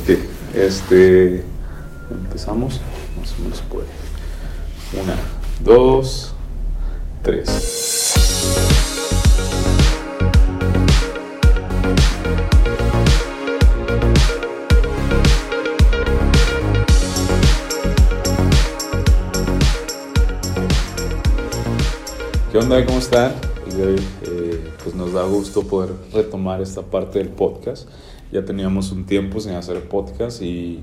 Ok, este. Empezamos. Más o menos puede. Una, dos, tres. ¿Qué onda? ¿Cómo están? Eh, pues nos da gusto poder retomar esta parte del podcast. Ya teníamos un tiempo sin hacer podcast y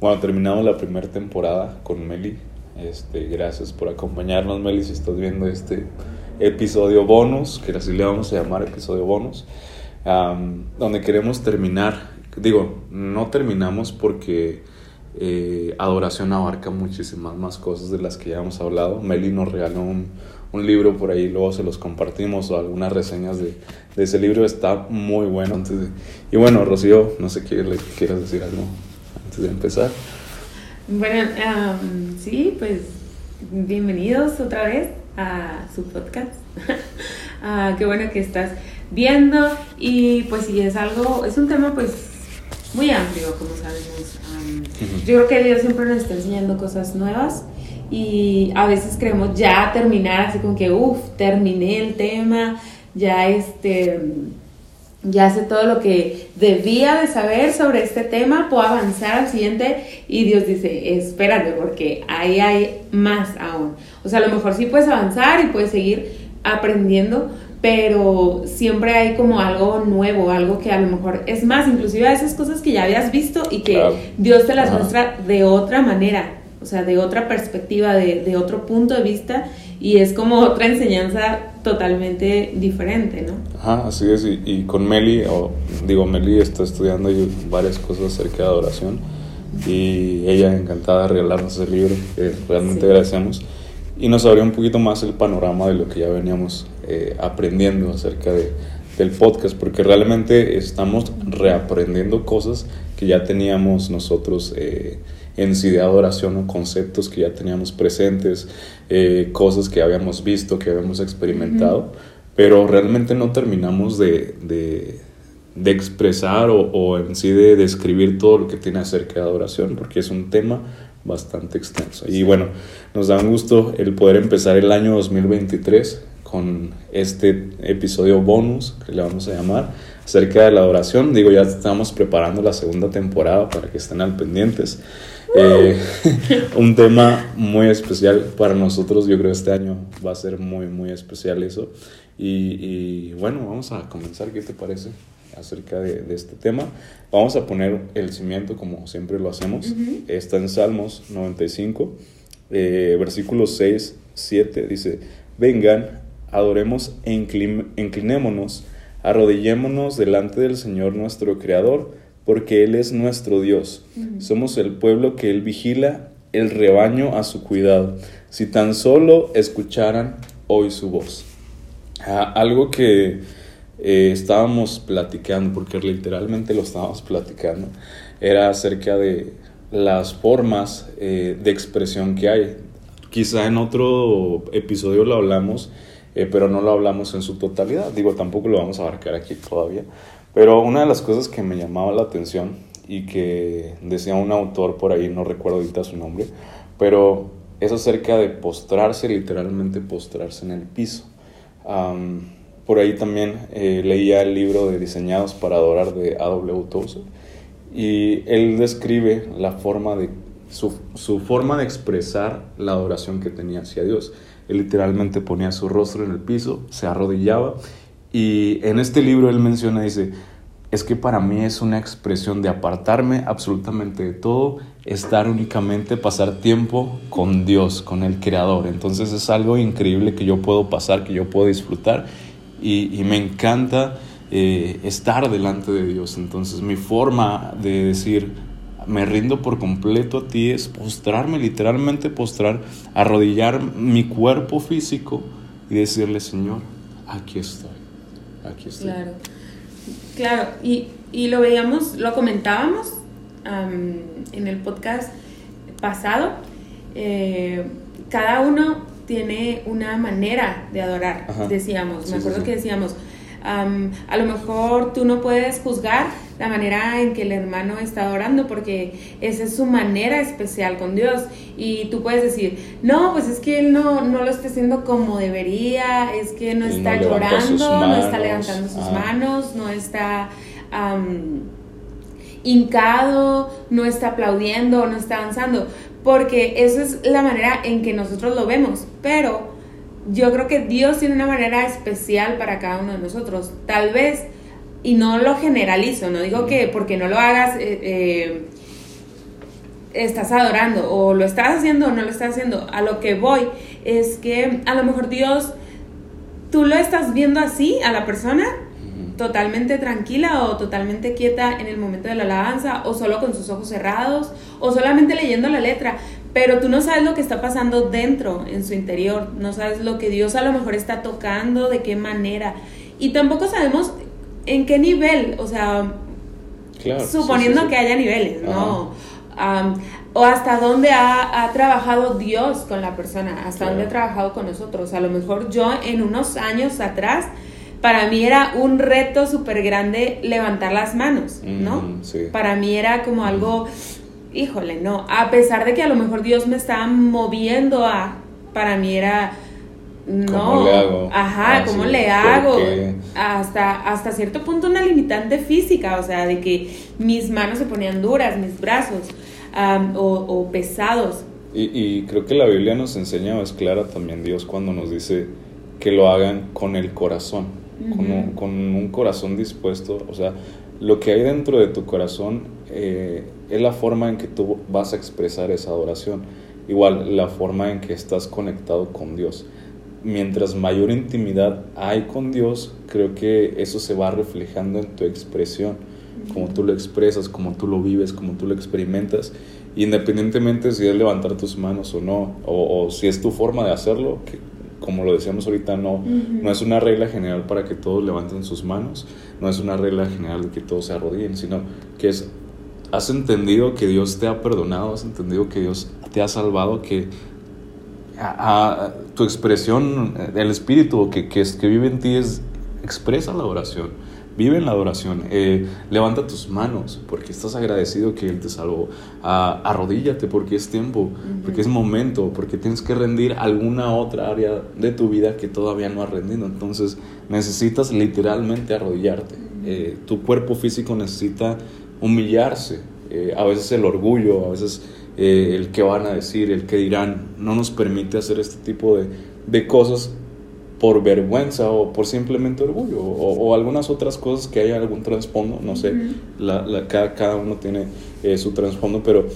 bueno, terminamos la primera temporada con Meli. Este, gracias por acompañarnos, Meli, si estás viendo este episodio bonus, que así le vamos a llamar episodio bonus, donde queremos terminar. Digo, no terminamos porque eh, adoración abarca muchísimas más cosas de las que ya hemos hablado. Meli nos regaló un, un libro por ahí, luego se los compartimos o algunas reseñas de, de ese libro. Está muy bueno. Antes de- y bueno, Rocío, no sé qué le quieras decir algo antes de empezar. Bueno, am, sí, pues bienvenidos otra vez a su podcast. Ah, qué bueno que estás viendo y pues sí, es algo, es un tema pues muy amplio, como sabemos. Ujú. yo creo que Dios siempre nos está enseñando cosas nuevas y a veces queremos ya terminar así como que, uff, terminé el tema, ya este ya sé todo lo que debía de saber sobre este tema, puedo avanzar al siguiente y Dios dice, espérate porque ahí hay más aún. O sea, a lo mejor sí puedes avanzar y puedes seguir aprendiendo, pero siempre hay como algo nuevo, algo que a lo mejor es más, inclusive a esas cosas que ya habías visto y que Claro. Dios te las Ajá. muestra de otra manera, o sea, de otra perspectiva, de, de otro punto de vista y es como otra enseñanza totalmente diferente, ¿no? Ajá, así es. Y, y con Meli, o digo, Meli está estudiando varias cosas acerca de adoración. Y ella encantada de regalarnos el libro, que realmente Sí. agradecemos. Y nos abrió un poquito más el panorama de lo que ya veníamos eh, aprendiendo acerca de, del podcast, porque realmente estamos reaprendiendo cosas que ya teníamos nosotros eh, en sí de adoración o conceptos que ya teníamos presentes, eh, cosas que habíamos visto, que habíamos experimentado, pero realmente no terminamos de, de, de expresar o, o en sí de describir todo lo que tiene acerca de adoración, porque es un tema bastante extenso. Y bueno, nos da un gusto el poder empezar el año 2023 con este episodio bonus que le vamos a llamar acerca de la adoración. Digo, ya estamos preparando la segunda temporada para que estén al pendientes. Eh, un tema muy especial para nosotros, yo creo este año va a ser muy, muy especial eso. Y, y bueno, vamos a comenzar, ¿qué te parece? acerca de, de este tema. Vamos a poner el cimiento como siempre lo hacemos. Ujú. Está en Salmos 95, eh, versículos 6, 7, dice, vengan, adoremos e inclin- inclinémonos, arrodillémonos delante del Señor nuestro Creador, porque Él es nuestro Dios. Somos el pueblo que Él vigila, el rebaño a su cuidado. Si tan solo escucharan hoy su voz. Ah, algo que eh, estábamos platicando, porque literalmente lo estábamos platicando, era acerca de las formas eh, de expresión que hay. Quizá en otro episodio lo hablamos, eh, pero no lo hablamos en su totalidad. Digo, tampoco lo vamos a abarcar aquí todavía. Pero una de las cosas que me llamaba la atención y que decía un autor por ahí, no recuerdo ahorita su nombre, pero es acerca de postrarse, literalmente postrarse en el piso. Por ahí también eh, leía el libro de Diseñados para Adorar de A.W. Tozer y él describe la forma de su, su forma de expresar la adoración que tenía hacia Dios. Él literalmente ponía su rostro en el piso, se arrodillaba y en este libro él menciona, dice, es que para mí es una expresión de apartarme absolutamente de todo, estar únicamente, pasar tiempo con Dios, con el Creador. Entonces es algo increíble que yo puedo pasar, que yo puedo disfrutar y, me encanta eh, estar delante de Dios. Entonces mi forma de decir, me rindo por completo a ti es postrarme, literalmente postrar, arrodillar mi cuerpo físico y decirle, Señor, aquí estoy, aquí estoy. Claro, claro, y, y lo veíamos, lo comentábamos am, en el podcast pasado. eh, cada uno tiene una manera de adorar, Ajá. decíamos. Sí, Me acuerdo sí. que decíamos, a lo mejor tú no puedes juzgar la manera en que el hermano está orando porque esa es su manera especial con Dios. Y tú puedes decir, no, pues es que él no, no lo está haciendo como debería, es que no está llorando, no está levantando sus manos, no está hincado, no está aplaudiendo, no está avanzando, porque esa es la manera en que nosotros lo vemos, pero yo creo que Dios tiene una manera especial para cada uno de nosotros. Tal vez, y no lo generalizo, no digo que porque no lo hagas eh, eh, estás adorando o lo estás haciendo o no lo estás haciendo. A lo que voy es que a lo mejor Dios, tú lo estás viendo así a la persona totalmente tranquila o totalmente quieta en el momento de la alabanza o solo con sus ojos cerrados o solamente leyendo la letra, pero tú no sabes lo que está pasando dentro, en su interior, no sabes lo que Dios a lo mejor está tocando, de qué manera y tampoco sabemos en qué nivel, o sea, suponiendo que haya niveles, ¿no? o hasta dónde ha, trabajado Dios con la persona, hasta dónde ha trabajado con nosotros. A lo mejor yo en unos años atrás para mí era un reto súper grande levantar las manos, ¿no? Para mí era como algo, híjole, no, a pesar de que a lo mejor Dios me estaba moviendo a, para mí era, no, ¿Cómo le hago? Ajá, ah, ¿cómo le hago? Hasta, hasta cierto punto una limitante física, o sea, de que mis manos se ponían duras, mis brazos, o, pesados. Y, y creo que la Biblia nos enseña, es clara también Dios cuando nos dice que lo hagan con el corazón con, un, corazón dispuesto, o sea, lo que hay dentro de tu corazón eh, es la forma en que tú vas a expresar esa adoración, igual la forma en que estás conectado con Dios. Mientras mayor intimidad hay con Dios, creo que eso se va reflejando en tu expresión, como tú lo expresas, como tú lo vives, como tú lo experimentas, independientemente si es levantar tus manos o no, o, o si es tu forma de hacerlo, que como lo decíamos ahorita, no, no es una regla general para que todos levanten sus manos, no es una regla general de que todos se arrodillen, sino que es, has entendido que Dios te ha perdonado, has entendido que Dios te ha salvado, que a, tu expresión, el espíritu que, que, que vive en ti es, expresa la oración Vive en la adoración. Eh, levanta tus manos porque estás agradecido que Él te salvó. arrodíllate porque es tiempo, porque es momento, porque tienes que rendir alguna otra área de tu vida que todavía no has rendido. Entonces necesitas literalmente arrodillarte. Eh, tu cuerpo físico necesita humillarse. Eh, a veces el orgullo, a veces el que van a decir, el que dirán, no nos permite hacer este tipo de, de cosas por vergüenza o por simplemente orgullo o, algunas otras cosas que haya algún trasfondo, no sé, la, cada, cada, uno tiene eh, su trasfondo, pero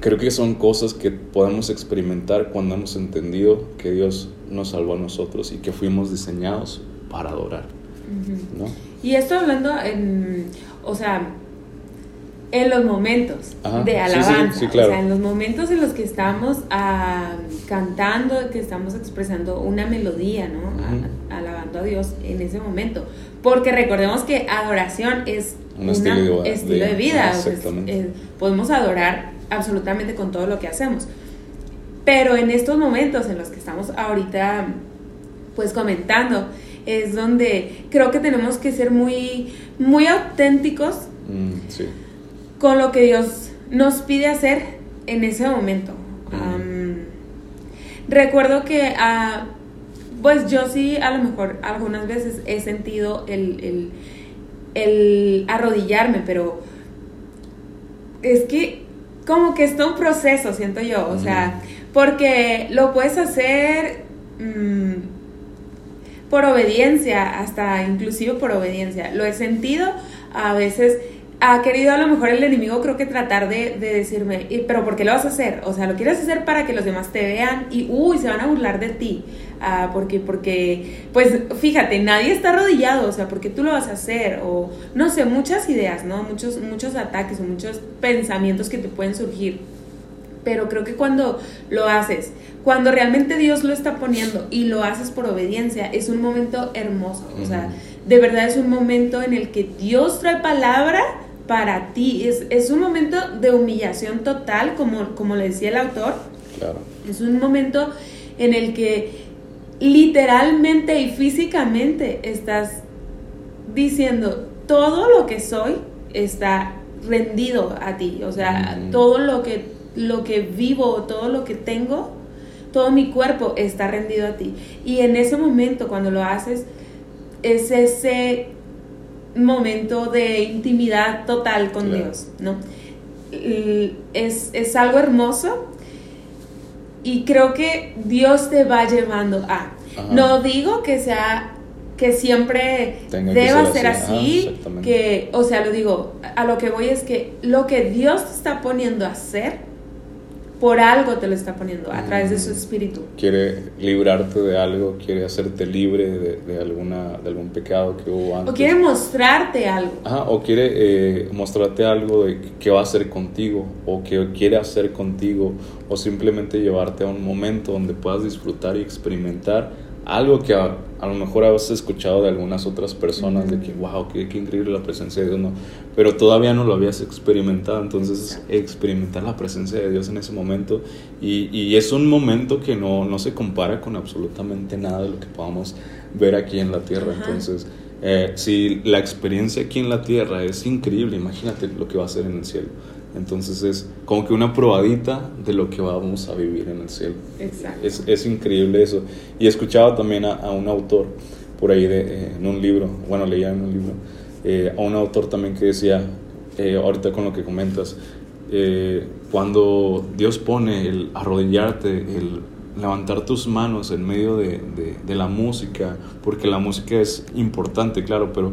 creo que son cosas que podemos experimentar cuando hemos entendido que Dios nos salvó a nosotros y que fuimos diseñados para adorar. ¿no? Y esto hablando en, o sea, en los momentos de alabanza, o sea, en los momentos en los que estamos ah, cantando, que estamos expresando una melodía, ¿no? alabando a Dios en ese momento. Porque recordemos que adoración es un estilo, de, vida. Eh, podemos adorar absolutamente con todo lo que hacemos. Pero en estos momentos en los que estamos ahorita, pues comentando, es donde creo que tenemos que ser muy, muy auténticos. Mm, sí con lo que Dios nos pide hacer en ese momento. recuerdo que, uh, pues yo sí, a lo mejor algunas veces he sentido el, el, arrodillarme, pero es que como que es todo un proceso, siento yo, o sea, porque lo puedes hacer mm, por obediencia, hasta inclusive por obediencia. Lo he sentido a veces ha querido a lo mejor el enemigo creo que tratar de, decirme, pero ¿por qué lo vas a hacer? O sea, lo quieres hacer para que los demás te vean y, uy, se van a burlar de ti. Ah, porque, porque, pues fíjate, nadie está arrodillado, o sea, ¿por qué tú lo vas a hacer? O, no sé, muchas ideas, ¿no? Muchos, muchos ataques o muchos pensamientos que te pueden surgir. Pero creo que cuando lo haces, cuando realmente Dios lo está poniendo y lo haces por obediencia, es un momento hermoso. O sea, de verdad es un momento en el que Dios trae palabra para ti. Es, es un momento de humillación total, como, como le decía el autor. Claro. Es un momento en el que literalmente y físicamente estás diciendo, todo lo que soy está rendido a ti, o sea, todo lo que, lo que vivo, todo lo que tengo, todo mi cuerpo está rendido a ti. Y en ese momento, cuando lo haces, es ese momento de intimidad total con Dios, ¿no? Es, es, algo hermoso y creo que Dios te va llevando a. No digo que sea que siempre deba ser así, que, o sea, lo digo, a lo que voy es que lo que Dios te está poniendo a hacer, por algo te lo está poniendo, a través de su mm. espíritu. Quiere librarte de algo, quiere hacerte libre de, alguna, de algún pecado que hubo antes. O quiere mostrarte algo. o quiere eh, mostrarte algo de que va a hacer contigo, o que quiere hacer contigo, o simplemente llevarte a un momento donde puedas disfrutar y experimentar algo que a, lo mejor has escuchado de algunas otras personas, de que, wow, qué, qué, increíble la presencia de Dios, no, pero todavía no lo habías experimentado, entonces experimentar la presencia de Dios en ese momento, y, y es un momento que no, no, se compara con absolutamente nada de lo que podamos ver aquí en la tierra, entonces... Eh, si la experiencia aquí en la tierra es increíble, imagínate lo que va a ser en el cielo. Entonces es como que una probadita de lo que vamos a vivir en el cielo. Exacto. Es, es increíble eso. Y he escuchado también a, un autor por ahí de, eh, en un libro, bueno, leía en un libro, eh, a un autor también que decía, eh, ahorita con lo que comentas, cuando Dios pone el arrodillarte, el levantar tus manos en medio de, de, de la música, porque la música es importante, claro, pero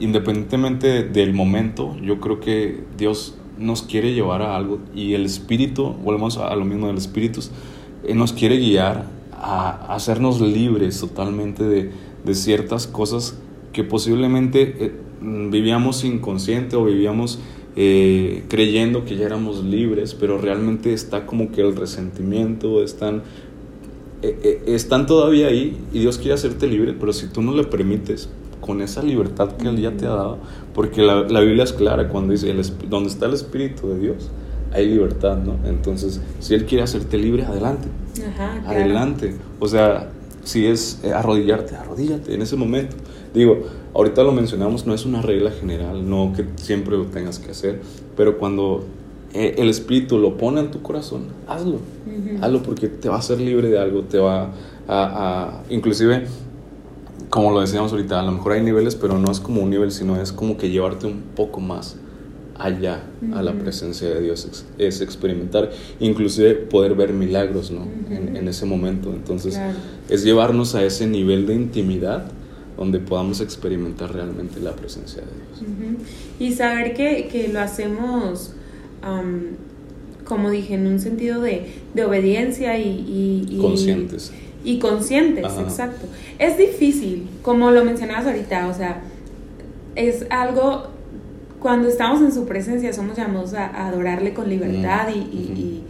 independientemente del momento, yo creo que Dios nos quiere llevar a algo y el espíritu, volvemos a lo mismo del espíritu, eh, nos quiere guiar a, hacernos libres totalmente de, de, ciertas cosas que posiblemente eh, vivíamos inconsciente o vivíamos eh, creyendo que ya éramos libres, pero realmente está como que el resentimiento, están, están todavía ahí y Dios quiere hacerte libre, pero si tú no le permites, con esa libertad que Él ya te ha dado, porque la, la Biblia es clara cuando dice, el, donde está el Espíritu de Dios, hay libertad, ¿no? Entonces, si Él quiere hacerte libre, adelante. Ajá, adelante. O sea, si es eh, arrodillarte, arrodíllate en ese momento. Digo, ahorita lo mencionamos, no es una regla general, no que siempre lo tengas que hacer, pero cuando eh, el Espíritu lo pone en tu corazón, hazlo. Hazlo porque te va a hacer libre de algo, te va a, a inclusive como lo decíamos ahorita, a lo mejor hay niveles, pero no es como un nivel, sino es como que llevarte un poco más allá a la presencia de Dios, es, experimentar, inclusive poder ver milagros ¿no? en, ese momento. Entonces, es llevarnos a ese nivel de intimidad donde podamos experimentar realmente la presencia de Dios. Y saber que, que lo hacemos, como dije, en un sentido de, de obediencia y, y conscientes y conscientes, exacto. Es difícil, como lo mencionabas ahorita, o sea, es algo, cuando estamos en su presencia somos llamados a, adorarle con libertad y,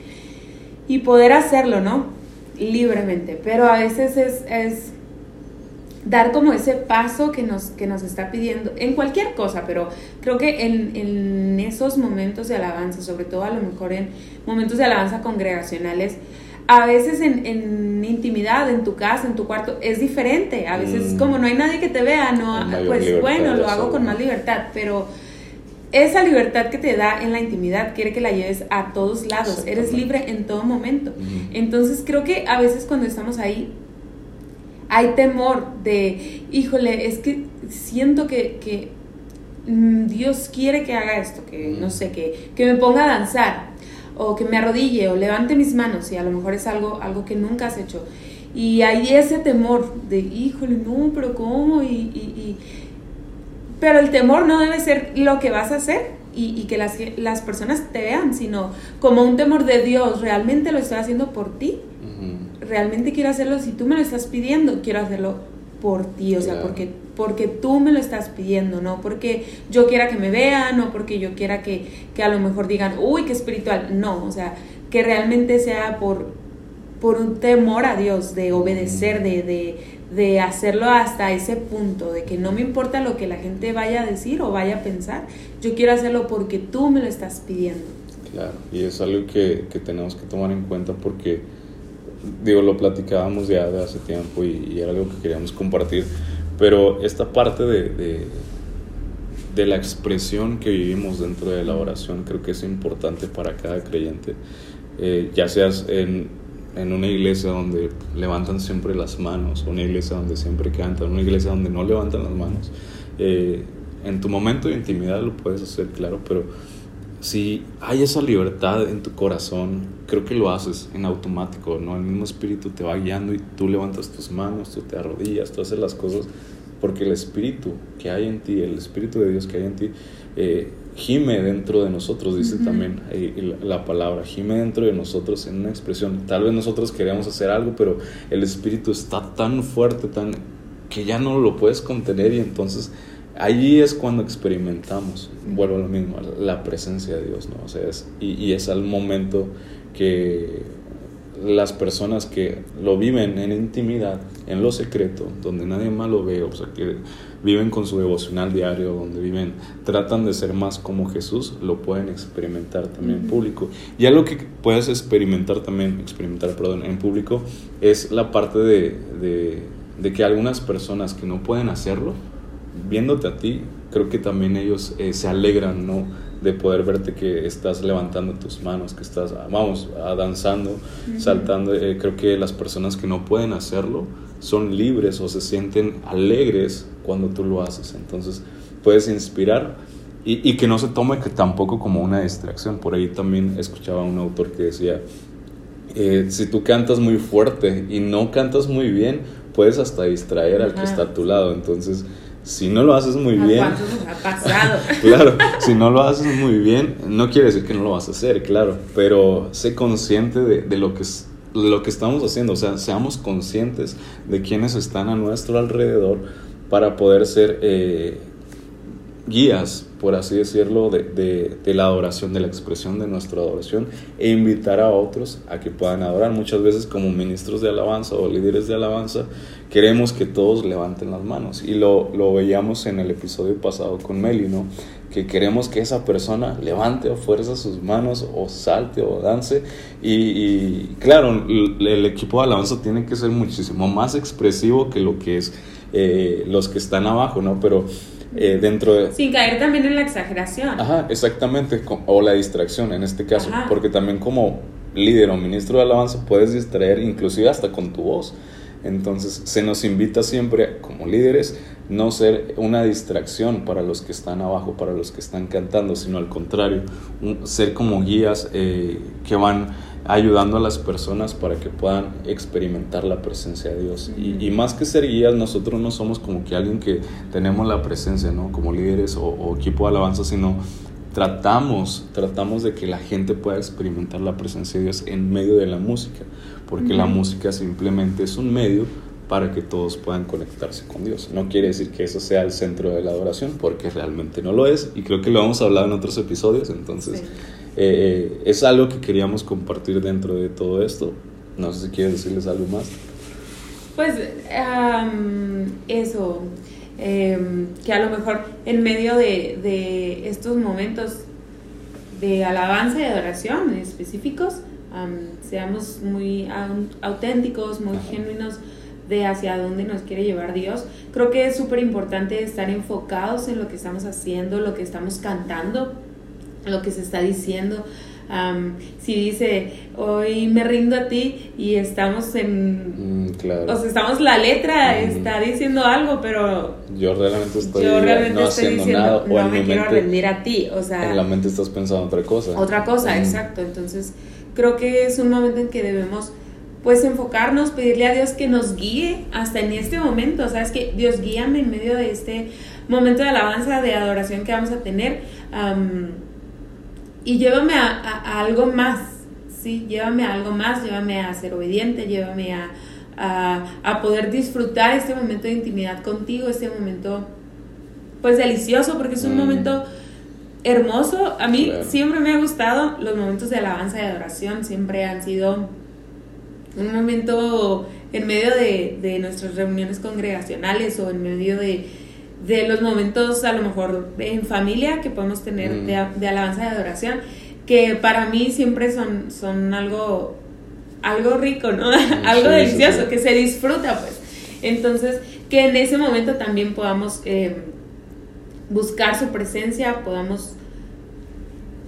y, poder hacerlo, ¿no? Libremente, pero a veces es, es dar como ese paso que nos, que nos está pidiendo en cualquier cosa, pero creo que en, en, esos momentos de alabanza, sobre todo a lo mejor en momentos de alabanza congregacionales, a veces en, en, intimidad, en tu casa, en tu cuarto, es diferente. A veces mm. como no hay nadie que te vea, no, pues bueno, lo hago con más libertad, pero esa libertad que te da en la intimidad quiere que la lleves a todos lados. Eres libre en todo momento. Entonces creo que a veces cuando estamos ahí hay temor de, híjole, es que siento que, que mm, Dios quiere que haga esto, que no sé, que, que me ponga a danzar o que me arrodille o levante mis manos y a lo mejor es algo, algo que nunca has hecho. Y hay ese temor de, híjole, no, pero ¿cómo? Y, y, Pero el temor no debe ser lo que vas a hacer y, que las, las, personas te vean, sino como un temor de Dios, realmente lo estoy haciendo por ti. Realmente quiero hacerlo, si tú me lo estás pidiendo, quiero hacerlo por ti, o sea, porque, porque tú me lo estás pidiendo, no porque yo quiera que me vean, no porque yo quiera que, que a lo mejor digan, uy, qué espiritual, no, o sea, que realmente sea por, por un temor a Dios, de obedecer, de, de, de, hacerlo hasta ese punto, de que no me importa lo que la gente vaya a decir o vaya a pensar, yo quiero hacerlo porque tú me lo estás pidiendo. Claro, y es algo que, que tenemos que tomar en cuenta porque digo, lo platicábamos ya de hace tiempo y, era algo que queríamos compartir, pero esta parte de, de la expresión que vivimos dentro de la oración. Creo que es importante para cada creyente. Eh, ya seas en, en, una iglesia donde levantan siempre las manos, una iglesia donde siempre cantan, una iglesia donde no levantan las manos. Eh, en tu momento de intimidad lo puedes hacer, claro, pero si hay esa libertad en tu corazón, creo que lo haces en automático, ¿no? El mismo espíritu te va guiando y tú levantas tus manos, tú te arrodillas, tú haces las cosas porque el espíritu que hay en ti, el espíritu de Dios que hay en ti, eh, gime dentro de nosotros, dice también eh, la, palabra, gime dentro de nosotros en una expresión. Tal vez nosotros queremos hacer algo, pero el espíritu está tan fuerte, tan que ya no lo puedes contener y entonces allí es cuando experimentamos, vuelvo a lo mismo, la presencia de Dios, ¿no? O sea, y, y, es al momento que las personas que lo viven en intimidad, en lo secreto, donde nadie más lo ve, o sea, que viven con su devocional diario, donde viven, tratan de ser más como Jesús, lo pueden experimentar también en público. Y algo que puedes experimentar también, experimentar, perdón, en público, es la parte de, de, de que algunas personas que no pueden hacerlo, viéndote a ti, creo que también ellos eh, se alegran, ¿no? De poder verte que estás levantando tus manos, que estás, vamos, danzando, saltando. Eh, creo que las personas que no pueden hacerlo son libres o se sienten alegres cuando tú lo haces. Entonces, puedes inspirar y, y que no se tome que tampoco como una distracción. Por ahí también escuchaba un autor que decía, eh, si tú cantas muy fuerte y no cantas muy bien, puedes hasta distraer al que está a tu lado. Entonces, si no lo haces muy bien. ha pasado? claro, si no lo haces muy bien, no quiere decir que no lo vas a hacer, claro, pero sé consciente de, de lo que es lo que estamos haciendo, o sea, seamos conscientes de quienes están a nuestro alrededor para poder ser eh, guías, por así decirlo, de, de, de, la adoración, de la expresión de nuestra adoración e invitar a otros a que puedan adorar. Muchas veces como ministros de alabanza o líderes de alabanza queremos que todos levanten las manos y lo, lo veíamos en el episodio pasado con Meli, ¿no? que queremos que esa persona levante a fuerza sus manos o salte o dance y, y claro, el, equipo de alabanza tiene que ser muchísimo más expresivo que lo que es eh, los que están abajo, ¿no? Pero eh, dentro de... Sin caer también en la exageración. Ajá, exactamente, o la distracción en este caso, porque también como líder o ministro de alabanza puedes distraer inclusive hasta con tu voz. Entonces se nos invita siempre como líderes no ser una distracción para los que están abajo, para los que están cantando, sino al contrario, ser como guías eh, que van ayudando a las personas para que puedan experimentar la presencia de Dios. Y, más que ser guías, nosotros no somos como que alguien que tenemos la presencia, ¿no? Como líderes o, equipo de alabanza, sino tratamos, tratamos de que la gente pueda experimentar la presencia de Dios en medio de la música, porque la música simplemente es un medio para que todos puedan conectarse con Dios. No quiere decir que eso sea el centro de la adoración, porque realmente no lo es, y creo que lo vamos a hablar en otros episodios, entonces... Eh, es algo que queríamos compartir dentro de todo esto. No sé si quieres decirles algo más. Pues eso, em, que a lo mejor en medio de, de, estos momentos de alabanza y adoración específicos, seamos muy auténticos, muy genuinos de hacia dónde nos quiere llevar Dios. Creo que es súper importante estar enfocados en lo que estamos haciendo, lo que estamos cantando, lo que se está diciendo. si dice, hoy me rindo a ti y estamos en... Mm, claro. O sea, estamos, la letra está diciendo algo, pero... Yo realmente estoy, no haciendo nada. No me quiero rendir a ti, o sea... En la mente estás pensando otra cosa. Otra cosa, exacto. Entonces, creo que es un momento en que debemos pues enfocarnos, pedirle a Dios que nos guíe hasta en este momento, sabes que Dios guíame en medio de este momento de alabanza, de adoración que vamos a tener y llévame a, algo más, ¿sí? Llévame a algo más, llévame a ser obediente, llévame a, a, poder disfrutar este momento de intimidad contigo, este momento, pues delicioso, porque es un mm. momento hermoso. A mí siempre me ha gustado los momentos de alabanza y adoración, siempre han sido un momento en medio de, de nuestras reuniones congregacionales o en medio de de los momentos a lo mejor en familia que podemos tener mm. de, alabanza y adoración, que para mí siempre son, son algo, algo rico, ¿no? Algo delicioso, que se disfruta, pues. Entonces, que en ese momento también podamos eh, buscar su presencia, podamos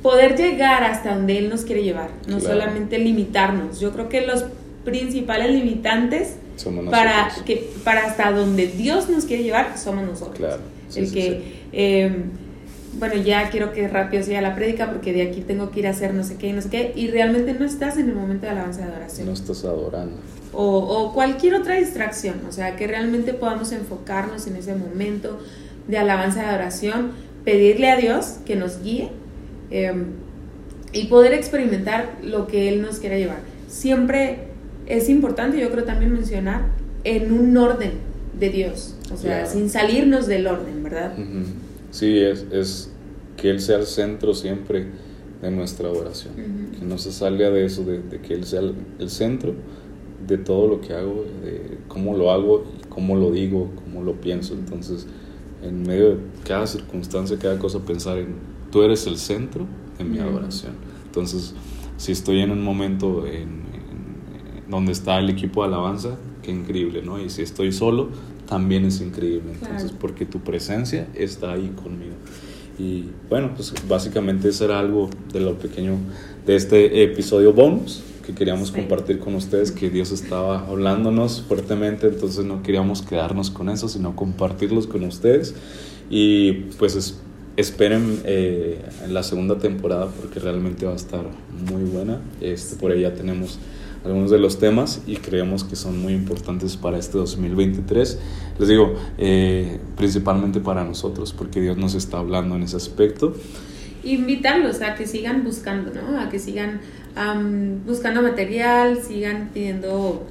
poder llegar hasta donde Él nos quiere llevar, no solamente limitarnos. Yo creo que los principales limitantes para, que, para hasta donde Dios nos quiere llevar somos nosotros. Claro. el que, em, bueno, ya quiero que rápido sea la prédica porque de aquí tengo que ir a hacer no sé qué y no sé qué, y realmente no estás en el momento de alabanza de adoración. No estás adorando. O, o cualquier otra distracción, o sea, que realmente podamos enfocarnos en ese momento de alabanza de adoración, pedirle a Dios que nos guíe Em, y poder experimentar lo que Él nos quiere llevar. Siempre es importante, yo creo también mencionar, en un orden de Dios, o sea, sin salirnos del orden, ¿verdad? Sí, es, es, que Él sea el centro siempre de nuestra oración, que no se salga de eso, de, que Él sea el, centro de todo lo que hago, de cómo lo hago, cómo lo digo, cómo lo pienso. Entonces, en medio de cada circunstancia, cada cosa, pensar en tú eres el centro de mi adoración. Entonces, si estoy en un momento en, donde está el equipo de alabanza, qué increíble, ¿no? Y si estoy solo, también es increíble. Entonces, porque tu presencia está ahí conmigo. Y bueno, pues básicamente eso era algo de lo pequeño de este episodio bonus que queríamos compartir con ustedes, que Dios estaba hablándonos fuertemente, entonces no queríamos quedarnos con eso, sino compartirlos con ustedes. Y pues es, esperen eh, en la segunda temporada porque realmente va a estar muy buena. Este, por ahí ya tenemos algunos de los temas y creemos que son muy importantes para este 2023. Les digo, eh, principalmente para nosotros, porque Dios nos está hablando en ese aspecto. Invitarlos a que sigan buscando, ¿no? A que sigan buscando material, sigan pidiendo,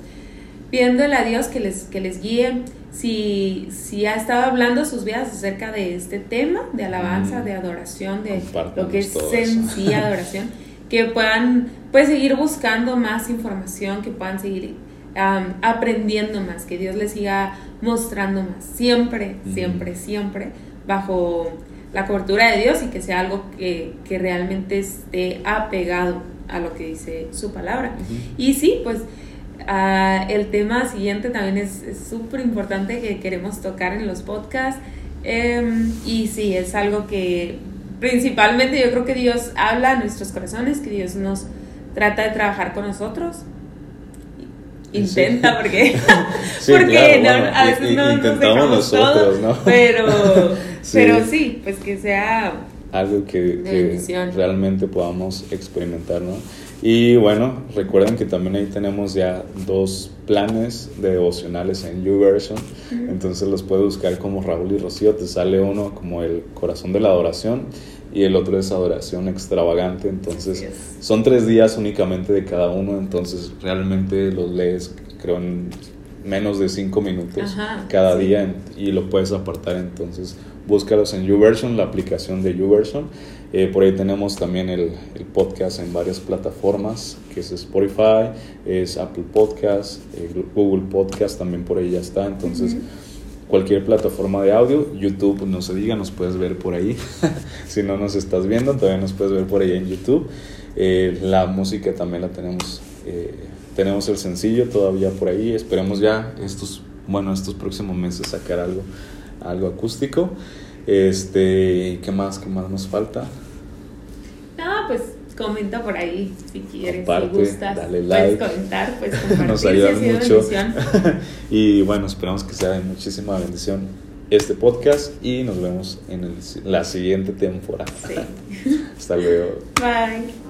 pidiéndole a Dios que les, que les guíe. Si, si ha estado hablando sus vidas acerca de este tema, de alabanza, de adoración, de lo que es sencilla adoración, que puedan pues seguir buscando más información, que puedan seguir aprendiendo más, que Dios les siga mostrando más, siempre, siempre, siempre, bajo la cobertura de Dios y que sea algo que, que realmente esté apegado a lo que dice su palabra. Y sí, pues Ah, el tema siguiente también es súper importante que queremos tocar en los podcasts. Em, y sí, es algo que principalmente yo creo que Dios habla a nuestros corazones, que Dios nos trata de trabajar con nosotros. Intenta, porque, porque a veces no intentamos nosotros, ¿no? Pero, sí. pero sí, pues que sea algo que, que realmente podamos experimentar, ¿no? Y bueno, recuerden que también ahí tenemos ya dos planes de devocionales en YouVersion. Entonces los puedes buscar como Raúl y Rocío. Te sale uno como el corazón de la adoración y el otro es adoración extravagante. Entonces son tres días únicamente de cada uno. Entonces realmente los lees, creo, en menos de cinco minutos cada día y lo puedes apartar. Entonces búscalos en YouVersion, la aplicación de YouVersion eh, por ahí tenemos también el, podcast en varias plataformas, que es Spotify, es Apple Podcast, eh, Google Podcast también por ahí ya está. Entonces, cualquier plataforma de audio, YouTube no se diga, nos puedes ver por ahí. si no nos estás viendo, también nos puedes ver por ahí en YouTube. Eh, la música también la tenemos, tenemos el sencillo todavía por ahí. Esperemos ya estos, bueno, estos próximos meses sacar algo, algo acústico. Este, ¿qué más? ¿Qué más nos falta? No, pues comenta por ahí si quieres, si gustas. Dale like. Puedes comentar, pues compartir. Nos ayuda mucho. y bueno, esperamos que sea de muchísima bendición este podcast y nos vemos en la siguiente temporada. Sí. Hasta luego. Bye.